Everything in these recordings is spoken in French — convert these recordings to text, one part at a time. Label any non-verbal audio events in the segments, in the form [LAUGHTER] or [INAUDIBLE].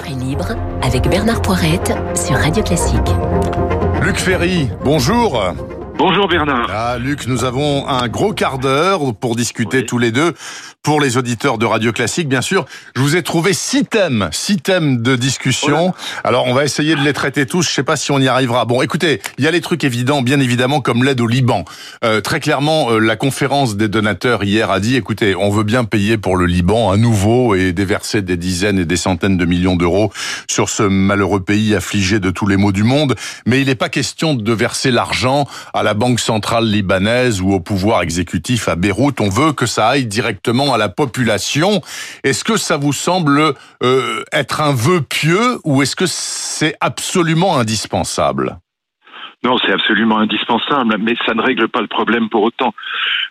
Esprit libre avec Bernard Poirette sur Radio Classique. Luc Ferry, bonjour. Bonjour Bernard. Ah, Luc, nous avons un gros quart d'heure pour discuter tous les deux. Pour les auditeurs de Radio Classique, bien sûr, je vous ai trouvé six thèmes, six thèmes de discussion. Alors, on va essayer de les traiter tous. Je sais pas si on y arrivera. Bon, écoutez, il y a les trucs évidents, bien évidemment, comme l'aide au Liban. Euh, très clairement, euh, la conférence des donateurs hier a dit, écoutez, on veut bien payer pour le Liban à nouveau et déverser des dizaines et des centaines de millions d'euros sur ce malheureux pays affligé de tous les maux du monde. Mais il n'est pas question de verser l'argent à la la Banque centrale libanaise ou au pouvoir exécutif à Beyrouth. On veut que ça aille directement à la population. Est-ce que ça vous semble euh, être un vœu pieux ou est-ce que c'est absolument indispensable? Non, c'est absolument indispensable, mais ça ne règle pas le problème pour autant.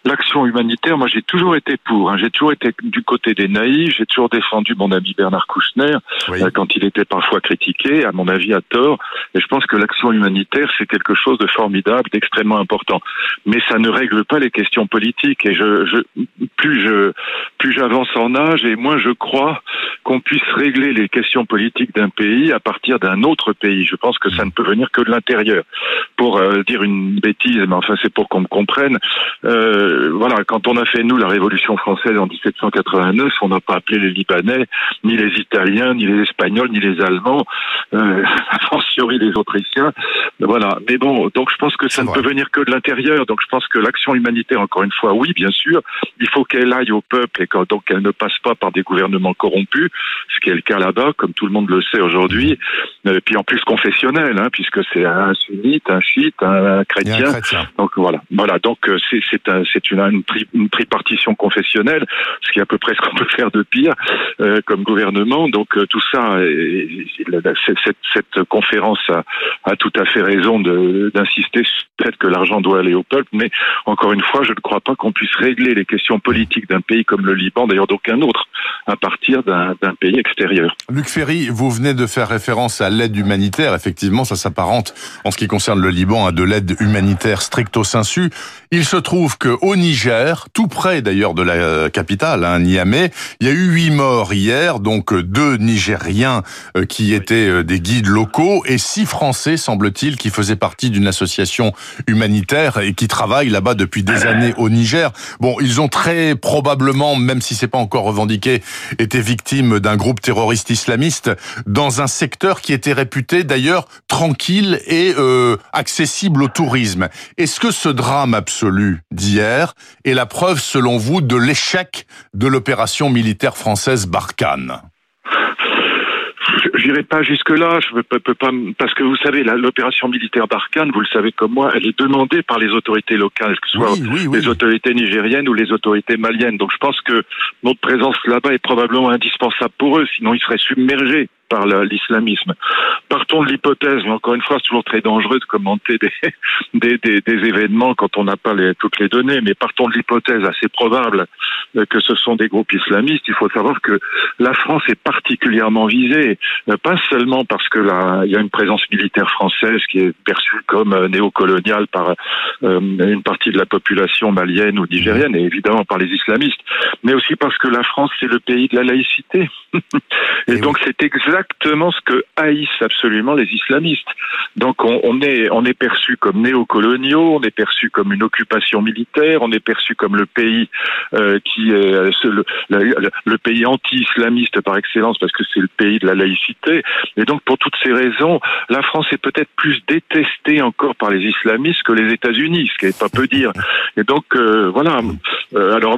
L'action humanitaire, moi j'ai toujours été pour, hein. j'ai toujours été du côté des naïfs, j'ai toujours défendu mon ami Bernard Kouchner euh, quand il était parfois critiqué, à mon avis à tort, et je pense que l'action humanitaire c'est quelque chose de formidable, d'extrêmement important. Mais ça ne règle pas les questions politiques, et je, je plus je plus j'avance en âge et moins je crois qu'on puisse régler les questions politiques d'un pays à partir d'un autre pays. Je pense que ça ne peut venir que de l'intérieur pour euh, dire une bêtise, mais enfin c'est pour qu'on me comprenne. Euh, voilà, quand on a fait nous la Révolution française en 1789, on n'a pas appelé les Libanais, ni les Italiens, ni les Espagnols, ni les Allemands, euh, [LAUGHS] a fortiori les Autrichiens. Voilà. Mais bon, donc je pense que ça ne peut venir que de l'intérieur. Donc je pense que l'action humanitaire, encore une fois, oui, bien sûr, il faut qu'elle aille au peuple et que, donc qu'elle ne passe pas par des gouvernements corrompus, ce qui est le cas là-bas, comme tout le monde le sait aujourd'hui. Et euh, puis en plus confessionnel, hein, puisque c'est un sunnite un chiite, un, chrétien. Donc voilà, voilà. Donc euh, c'est c'est un, c'est une, une, tripartition confessionnelle, ce qui est à peu près ce qu'on peut faire de pire euh, comme gouvernement. Donc euh, tout ça, cette, cette conférence a, a, tout à fait raison d'insister sur le fait que l'argent doit aller au peuple. Mais encore une fois, je ne crois pas qu'on puisse régler les questions politiques d'un pays comme le Liban, d'ailleurs d'aucun autre, à partir d'un pays extérieur. Luc Ferry, vous venez de faire référence à l'aide humanitaire. Effectivement, ça s'apparente en ce qui concerne le Liban a de l'aide humanitaire stricto sensu. Il se trouve que au Niger, tout près d'ailleurs de la euh, capitale, hein, Niamey, il y a eu huit morts hier, donc euh, deux Nigériens euh, qui étaient des guides locaux et six Français, semble-t-il, qui faisaient partie d'une association humanitaire et qui travaillent là-bas depuis des années au Niger. Bon, ils ont très probablement, même si c'est pas encore revendiqué, été victimes d'un groupe terroriste islamiste dans un secteur qui était réputé d'ailleurs tranquille et accessible au tourisme. Est-ce que ce drame absolu d'hier est la preuve, selon vous, de l'échec de l'opération militaire française Barkhane? J'irai pas jusque là, je peux, peux pas parce que vous savez l'opération militaire Barkhane, vous le savez comme moi, elle est demandée par les autorités locales, que ce soit les autorités nigériennes ou les autorités maliennes. Donc je pense que notre présence là-bas est probablement indispensable pour eux, sinon ils seraient submergés par l'islamisme. Partons de l'hypothèse, mais encore une fois, c'est toujours très dangereux de commenter [LAUGHS] des, des, des, événements quand on n'a pas les, toutes les données, mais partons de l'hypothèse assez probable euh, que ce sont des groupes islamistes. Il faut savoir que la France est particulièrement visée, euh, pas seulement parce que là, il y a une présence militaire française qui est perçue comme euh, néocoloniale par une partie de la population malienne ou nigérienne, et évidemment par les islamistes, mais aussi parce que la France, c'est le pays de la laïcité. [LAUGHS] et, donc c'est exact exactement ce que haïssent absolument les islamistes. Donc on, est on est perçu comme néocoloniaux, on est perçu comme une occupation militaire, on est perçu comme le pays euh, qui euh, le, pays anti-islamiste par excellence parce que c'est le pays de la laïcité. Et donc pour toutes ces raisons, la France est peut-être plus détestée encore par les islamistes que les États-Unis, ce qui est pas peu dire. Et donc euh, voilà. Alors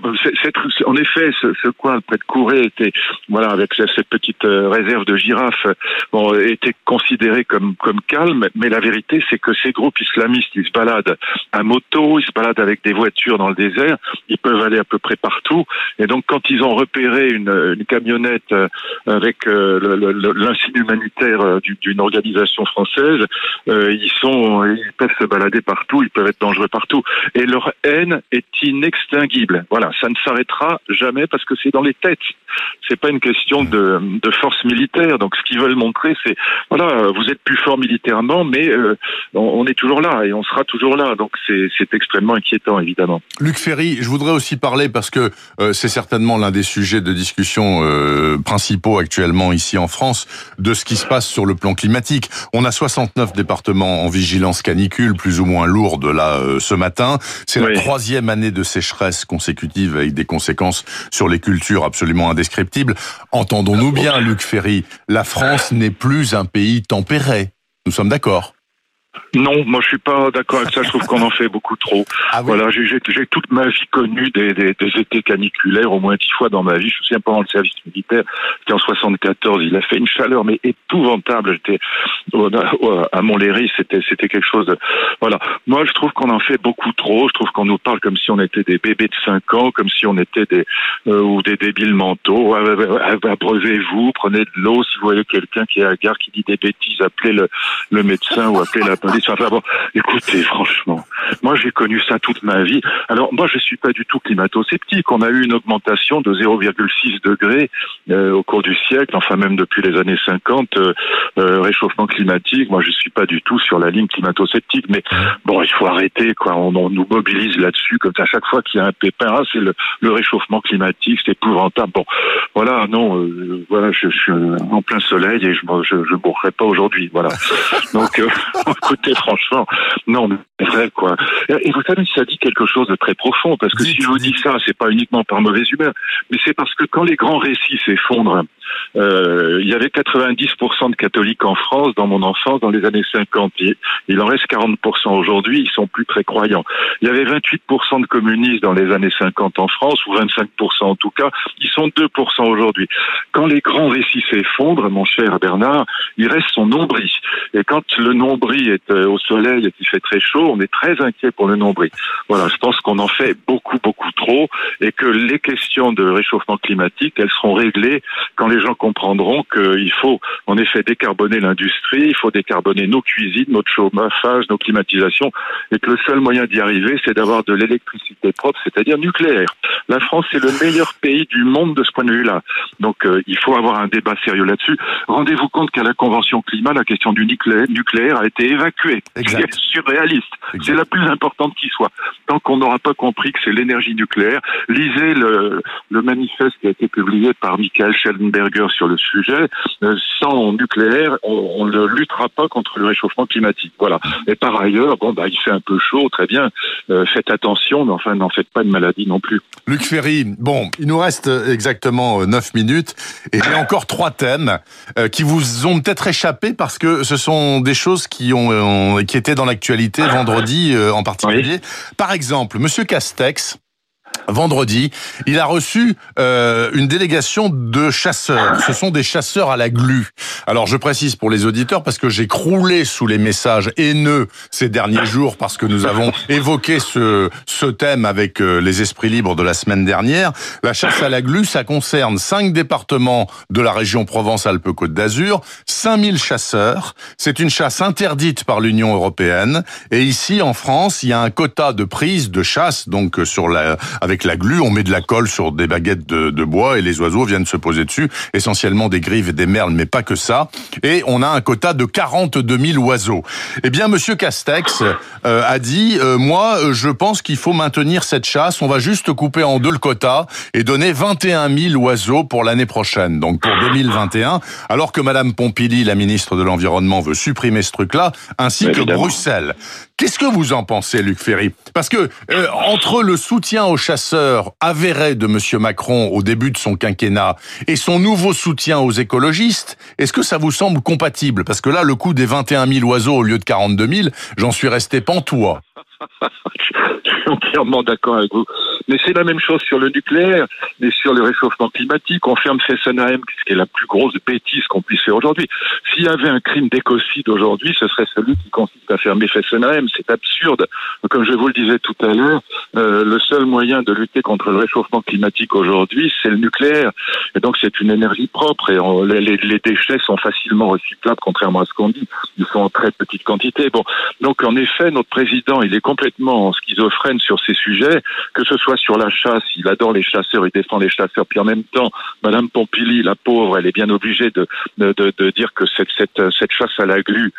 en effet, ce, ce coin près de Couré était voilà avec cette petite réserve de girafe bon, était considéré comme, comme calme, mais la vérité, c'est que ces groupes islamistes, ils se baladent à moto, ils se baladent avec des voitures dans le désert, ils peuvent aller à peu près partout. Et donc, quand ils ont repéré une, camionnette euh, avec euh, l'insigne humanitaire euh, d'une organisation française, ils sont, ils peuvent se balader partout, ils peuvent être dangereux partout. Et leur haine est inextinguible. Voilà, ça ne s'arrêtera jamais parce que c'est dans les têtes. C'est pas une question de, de force militaire. Donc ce qu'ils veulent montrer, c'est voilà, vous êtes plus fort militairement, mais euh, on, est toujours là et on sera toujours là. Donc c'est extrêmement inquiétant, évidemment. Luc Ferry, je voudrais aussi parler parce que euh, c'est certainement l'un des sujets de discussion euh, principaux actuellement ici en France de ce qui se passe sur le plan climatique. On a 69 départements en vigilance canicule, plus ou moins lourde là ce matin. C'est la troisième année de sécheresse consécutive avec des conséquences sur les cultures absolument Entendons-nous bien, Luc Ferry, la France n'est plus un pays tempéré. Nous sommes d'accord. Non, moi je suis pas d'accord avec ça. Je trouve qu'on en fait beaucoup trop. Ah voilà, j'ai toute ma vie connu des, des, des, étés caniculaires, au moins dix fois dans ma vie. Je me souviens pendant le service militaire, c'était en 74. Il a fait une chaleur mais épouvantable. J'étais à Montlhéry, c'était c'était quelque chose de voilà. Moi je trouve qu'on en fait beaucoup trop. Je trouve qu'on nous parle comme si on était des bébés de 5 ans, comme si on était des euh, ou des débiles mentaux. Abreuvez-vous, prenez de l'eau. Si vous voyez quelqu'un qui est à la gare qui dit des bêtises, appelez le, le médecin ou appelez la police écoutez, franchement, moi j'ai connu ça toute ma vie. Alors moi je suis pas du tout climato-sceptique. On a eu une augmentation de 0,6 degrés euh, au cours du siècle, enfin même depuis les années 50, euh, euh, réchauffement climatique. Moi je suis pas du tout sur la ligne climato-sceptique, mais bon, il faut arrêter quoi. On, nous mobilise là-dessus comme. À chaque fois qu'il y a un pépin, ah, c'est le, réchauffement climatique, c'est épouvantable. Bon, voilà, non, voilà, je, suis en plein soleil et je je, je mourrai pas aujourd'hui. Voilà. [LAUGHS] Donc [LAUGHS] écoutez, franchement, non, mais c'est vrai, quoi. Et vous savez, ça dit quelque chose de très profond, parce que si je vous dis ça, c'est pas uniquement par mauvaise humeur, mais c'est parce que quand les grands récits s'effondrent, euh, il y avait 90% de catholiques en France dans mon enfance dans les années 50. Il en reste 40% aujourd'hui, ils sont plus très croyants. Il y avait 28% de communistes dans les années 50 en France, ou 25% en tout cas, ils sont 2% aujourd'hui. Quand les grands récits s'effondrent, mon cher Bernard, il reste son nombril. Et quand le nombril est euh, au soleil et qu'il fait très chaud, on est très inquiet pour le nombril. Voilà, je pense qu'on en fait beaucoup, beaucoup trop et que les questions de réchauffement climatique, elles seront réglées quand les gens comprendront qu'il faut en effet décarboner l'industrie, il faut décarboner nos cuisines, notre chauffage, nos climatisations, et que le seul moyen d'y arriver, c'est d'avoir de l'électricité propre, c'est-à-dire nucléaire. La France est le meilleur pays du monde de ce point de vue-là. Donc euh, il faut avoir un débat sérieux là-dessus. Rendez-vous compte qu'à la Convention climat, la question du nucléaire a été évacuée. C'est surréaliste. C'est la plus importante qui soit. Tant qu'on n'aura pas compris que c'est l'énergie nucléaire, lisez le, le manifeste qui a été publié par Michael Sur le sujet. Euh, sans nucléaire, on, ne luttera pas contre le réchauffement climatique. Voilà. Et par ailleurs, bon, bah, il fait un peu chaud, très bien. Euh, faites attention, mais enfin, n'en faites pas de maladie non plus. Luc Ferry, bon, il nous reste exactement 9 euh, minutes et il y a encore trois thèmes qui vous ont peut-être échappé parce que ce sont des choses qui ont, qui étaient dans l'actualité vendredi en particulier. Par exemple, Monsieur Castex vendredi, il a reçu euh, une délégation de chasseurs. Ce sont des chasseurs à la glu. Alors je précise pour les auditeurs parce que j'ai croulé sous les messages haineux ces derniers jours parce que nous avons [LAUGHS] évoqué ce, ce thème avec euh, les esprits libres de la semaine dernière. La chasse à la glu, ça concerne cinq départements de la région Provence-Alpes-Côte d'Azur, 5000 chasseurs. C'est une chasse interdite par l'Union européenne. Et ici, en France, il y a un quota de prise de chasse, donc sur la, avec la glu, on met de la colle sur des baguettes de, bois et les oiseaux viennent se poser dessus, essentiellement des grives et des merles, mais pas que ça. Et on a un quota de 42 000 oiseaux. Eh bien, Monsieur Castex euh, a dit, euh, moi, je pense qu'il faut maintenir cette chasse. On va juste couper en deux le quota et donner 21 000 oiseaux pour l'année prochaine, donc pour 2021. Alors que Madame Pompili, la ministre de l'Environnement, veut supprimer ce truc-là, ainsi que Bruxelles. Qu'est-ce que vous en pensez, Luc Ferry? Parce que euh, entre le soutien aux chasseurs avéré de Monsieur Macron au début de son quinquennat et son nouveau soutien aux écologistes, est-ce que ça vous semble compatible? Parce que là, le coût des 21 000 oiseaux au lieu de 42 000, j'en suis resté pantois. [LAUGHS] Je suis entièrement d'accord avec vous. Mais c'est la même chose sur le nucléaire et sur le réchauffement climatique. On ferme Fessenheim, qui est la plus grosse bêtise qu'on puisse puisse faire aujourd'hui. S'il y avait un crime d'écocide aujourd'hui, ce serait celui qui consiste à fermer Fessenheim. C'est absurde. Comme je vous le disais tout à l'heure, euh, le seul moyen de lutter contre le réchauffement climatique aujourd'hui, c'est le nucléaire. Et donc c'est une énergie propre et les, les, déchets sont facilement recyclables, contrairement à ce qu'on dit. Ils sont en très petite quantité. Bon, donc en effet, notre président, il est complètement schizophrène sur ces sujets, que ce soit sur la chasse, il adore les chasseurs, il défend les chasseurs, puis en même temps, Madame Pompili, la pauvre, elle est bien obligée de, de, de, de dire que cette, cette, cette chasse à la glu,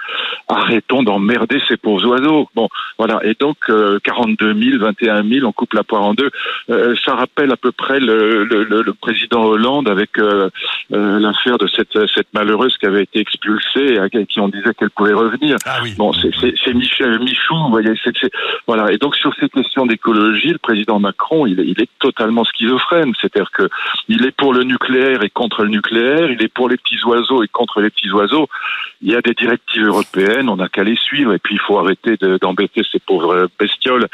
arrêtons d'emmerder ces pauvres oiseaux. Bon, voilà. Et donc, 42 000, 21 000, on coupe la poire en deux. Euh, ça rappelle à peu près le, le, le président Hollande avec euh, euh, l'affaire de cette, cette malheureuse qui avait été expulsée, et qui on disait qu'elle pouvait revenir. Ah oui. Bon, c'est Michel Michou, vous voyez. c'est voilà. Et donc, sur ces questions d'écologie, le président Macron, il est, il est totalement schizophrène. C'est-à-dire que il est pour le nucléaire et contre le nucléaire, il est pour les petits oiseaux et contre les petits oiseaux. Il y a des directives européennes, on n'a qu'à les suivre, et puis il faut arrêter d'embêter ces pauvres bestioles.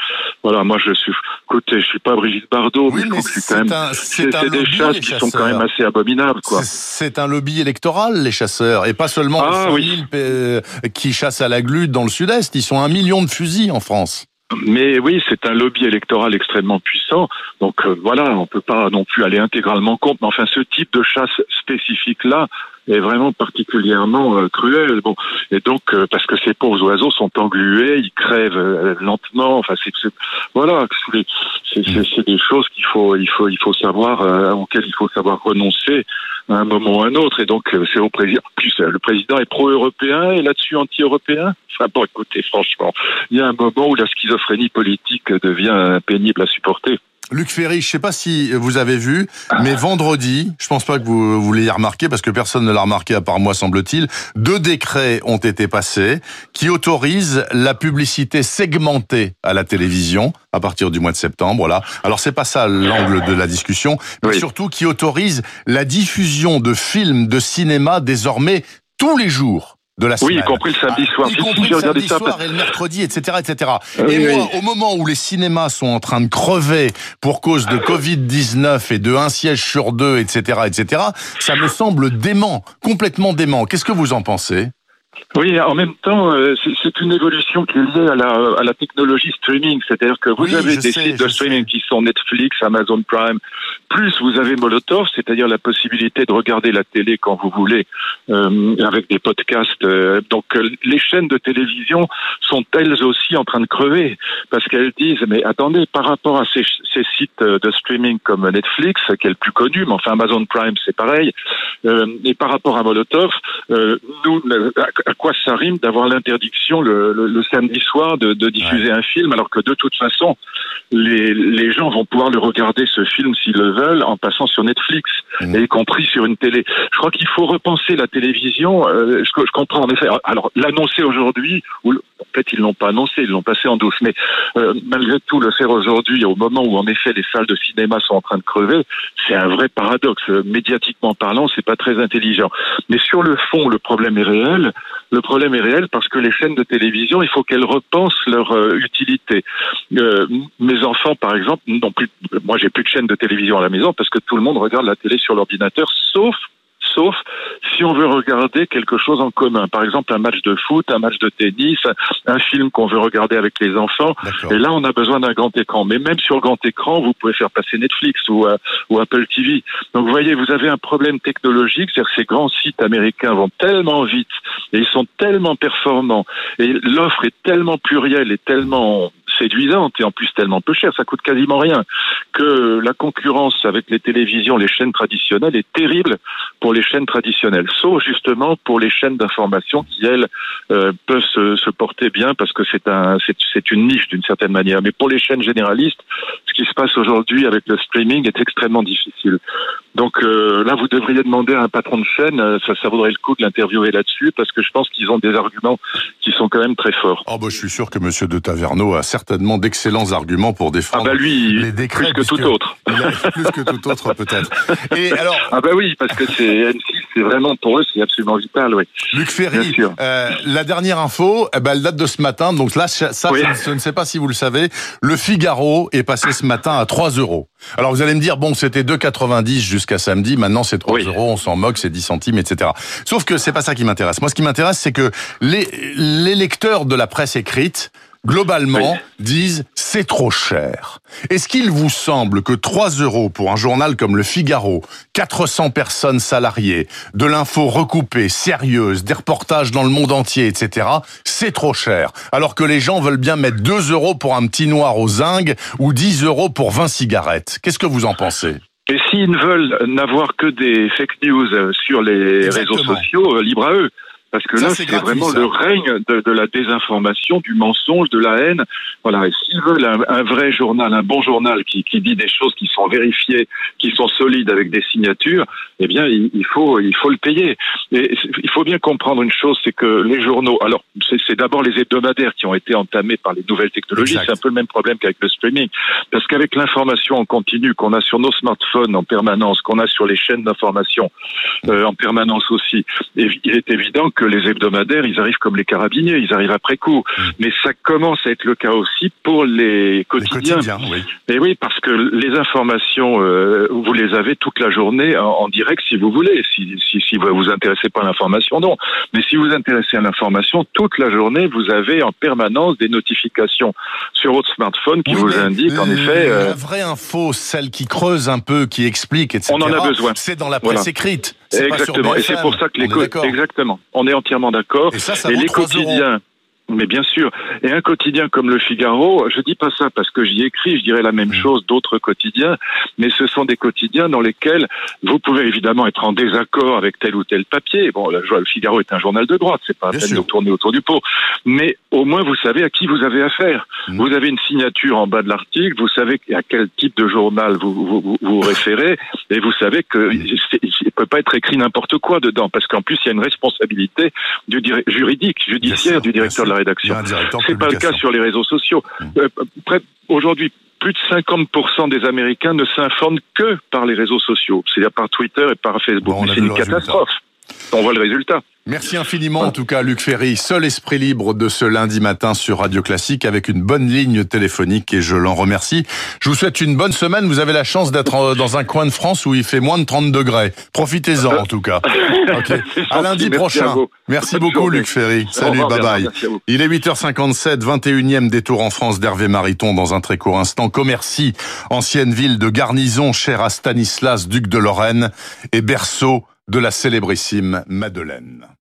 Voilà, moi je suis, écoutez, je suis pas Brigitte Bardot, mais je trouve que c'est quand même, c'est des chasses qui sont quand même assez abominables, quoi. C'est un lobby électoral, les chasseurs, et pas seulement ah, oui. Euh, qui chassent à la glu dans le sud-est. Ils sont un million de fusils en France. Mais oui, c'est un lobby électoral extrêmement puissant. Donc euh, voilà, on peut pas non plus aller intégralement contre. Mais enfin, ce type de chasse spécifique-là est vraiment particulièrement euh, cruel. Bon, et donc euh, parce que ces pauvres oiseaux sont englués, ils crèvent lentement. Enfin, c'est voilà, c'est des choses qu'il faut, il faut, il faut savoir auxquelles il faut savoir renoncer à un moment ou à un autre. Et donc c'est au président. Plus le président est pro-européen et là-dessus anti-européen. Enfin bon, écoutez, franchement, il y a un moment où la schizophrénie politique devient pénible à supporter. Luc Ferry, je ne sais pas si vous avez vu, mais vendredi, je pense pas que vous, vous l'ayez remarqué parce que personne ne l'a remarqué à part moi semble-t-il, deux décrets ont été passés qui autorisent la publicité segmentée à la télévision à partir du mois de septembre. Voilà. Alors c'est pas ça l'angle de la discussion, mais surtout qui autorise la diffusion de films de cinéma désormais tous les jours de la semaine. Oui, y compris le samedi soir. y compris le samedi soir et le mercredi, etc., etc. et moi, au moment où les cinémas sont en train de crever pour cause de Covid-19 et de un siège sur deux, etc., etc., ça me semble dément, complètement dément. Qu'est-ce que vous en pensez? Oui, en même temps, euh, c'est une évolution qui est liée à la, à la technologie streaming. C'est-à-dire que vous avez des sites de streaming qui sont Netflix, Amazon Prime, plus vous avez Molotov, c'est-à-dire la possibilité de regarder la télé quand vous voulez, euh, avec des podcasts. Euh, donc les chaînes de télévision sont elles aussi en train de crever parce qu'elles disent mais attendez, par rapport à ces, ces, sites de streaming comme Netflix, qui est le plus connu, mais enfin Amazon Prime c'est pareil, et par rapport à Molotov, nous à quoi ça rime d'avoir l'interdiction le, le, samedi soir de, de diffuser un film, alors que de toute façon, les, les gens vont pouvoir le regarder ce film s'ils le veulent en passant sur Netflix, mmh. y compris sur une télé. Je crois qu'il faut repenser la télévision. Euh, je, je, comprends en effet. Alors l'annoncer aujourd'hui, ou en fait ils l'ont pas annoncé, ils l'ont passé en douce, mais euh, malgré tout le faire aujourd'hui, au moment où en effet les salles de cinéma sont en train de crever, c'est un vrai paradoxe. Médiatiquement parlant, c'est pas très intelligent. Mais sur le fond, le problème est réel. Le problème est réel parce que les chaînes de télévision, il faut qu'elles repensent leur euh, utilité. Euh, mes enfants, par exemple, n'ont plus. Moi, j'ai plus de chaînes de télévision à la maison parce que tout le monde regarde la télé sur l'ordinateur, sauf sauf si on veut regarder quelque chose en commun. Par exemple, un match de foot, un match de tennis, un film qu'on veut regarder avec les enfants. Et là, on a besoin d'un grand écran. Mais même sur grand écran, vous pouvez faire passer Netflix ou, euh, ou Apple TV. Donc, vous voyez, vous avez un problème technologique, c'est-à-dire que ces grands sites américains vont tellement vite et ils sont tellement performants et l'offre est tellement plurielle et tellement séduisante et en plus tellement peu chère, ça coûte quasiment rien, que la concurrence avec les télévisions, les chaînes traditionnelles est terrible pour les chaînes traditionnelles, sauf justement pour les chaînes d'information qui, elles, euh, peuvent se, se, porter bien parce que c'est un, c'est une niche d'une certaine manière. Mais pour les chaînes généralistes, ce qui se passe aujourd'hui avec le streaming est extrêmement difficile. Donc euh, là, vous devriez demander à un patron de chaîne, euh, ça, ça vaudrait le coup de l'interviewer là-dessus, parce que je pense qu'ils ont des arguments qui sont quand même très forts. Oh bah, je suis sûr que Monsieur de Taverneau a d'excellents arguments pour défendre ah bah lui, les décrets. Plus que tout autre. plus que tout autre peut-être. Et [LAUGHS] alors Ah bah oui, parce que c'est M6 c'est vraiment pour eux, c'est absolument vital, oui. Luc Ferry, euh, la dernière info, eh ben, elle date de ce matin, donc là, ça, je, ne sais pas si vous le savez, le Figaro est passé ce matin à 3 euros. Alors vous allez me dire, bon, c'était 2,90 jusqu'à samedi, maintenant c'est 3 euros, on s'en moque, c'est 10 centimes, etc. Sauf que c'est pas ça qui m'intéresse. Moi, ce qui m'intéresse, c'est que les, les lecteurs de la presse écrite globalement, disent c'est trop cher. Est-ce qu'il vous semble que 3 euros pour un journal comme Le Figaro, 400 personnes salariées, de l'info recoupée, sérieuse, des reportages dans le monde entier, etc., c'est trop cher, alors que les gens veulent bien mettre 2 euros pour un petit noir aux zingues ou 10 euros pour 20 cigarettes Qu'est-ce que vous en pensez? Et s'ils veulent n'avoir que des fake news sur les réseaux sociaux, euh, libre à eux. Parce que là, c'est vraiment le règne de, de, la désinformation, du mensonge, de la haine. Voilà. Et s'ils veulent un, vrai journal, un bon journal qui, qui, dit des choses qui sont vérifiées, qui sont solides avec des signatures, eh bien, il, faut, il faut le payer. Et il faut bien comprendre une chose, c'est que les journaux, alors, c'est d'abord les hebdomadaires qui ont été entamés par les nouvelles technologies. C'est un peu le même problème qu'avec le streaming. Parce qu'avec l'information en continu qu'on a sur nos smartphones en permanence, qu'on a sur les chaînes d'information euh, en permanence aussi, il est évident que les hebdomadaires, ils arrivent comme les carabiniers, ils arrivent après coup. Mm. Mais ça commence à être le cas aussi pour les quotidiens. oui. Et oui, parce que les informations, euh, vous les avez toute la journée en, direct si vous voulez. Si, si, si vous vous intéressez pas à l'information, non. Mais si vous vous intéressez à l'information, toute la journée, vous avez en permanence des notifications sur votre smartphone qui vous indiquent en effet... Euh, la vraie info, celle qui creuse un peu, qui explique, etc. On en a besoin. C'est dans la presse écrite. Exactement. Et c'est pour ça que les... Exactement. On est entièrement d'accord. Et, ça, ça et les quotidiens. Mais bien sûr. Et un quotidien comme le Figaro, je dis pas ça parce que j'y écris, je dirais la même mm. chose d'autres quotidiens, mais ce sont des quotidiens dans lesquels vous pouvez évidemment être en désaccord avec tel ou tel papier. Bon, le Figaro est un journal de droite, c'est pas la peine de tourner autour du pot. Mais au moins vous savez à qui vous avez affaire. Mm. Vous avez une signature en bas de l'article, vous savez à quel type de journal vous vous, vous, référez, et vous savez que il peut pas être écrit n'importe quoi dedans, parce qu'en plus il y a une responsabilité du juridique, judiciaire du directeur de la rédaction. C'est pas le cas sur les réseaux sociaux. Mmh. Euh, aujourd'hui, plus de 50% des Américains ne s'informent que par les réseaux sociaux, c'est-à-dire par Twitter et par Facebook. c'est une catastrophe. On voit le résultat. Merci infiniment en tout cas Luc Ferry, seul esprit libre de ce lundi matin sur Radio Classique avec une bonne ligne téléphonique et je l'en remercie. Je vous souhaite une bonne semaine. Vous avez la chance d'être dans un coin de France où il fait moins de 30 degrés. Profitez-en en tout cas. [LAUGHS] À lundi prochain. Merci beaucoup Luc Ferry. Salut, bye bye. Il est 8h57, 21e détour en France d'Hervé Mariton dans un très court instant. Commercy, ancienne ville de garnison chère à Stanislas, duc de Lorraine et berceau de la célébrissime Madeleine.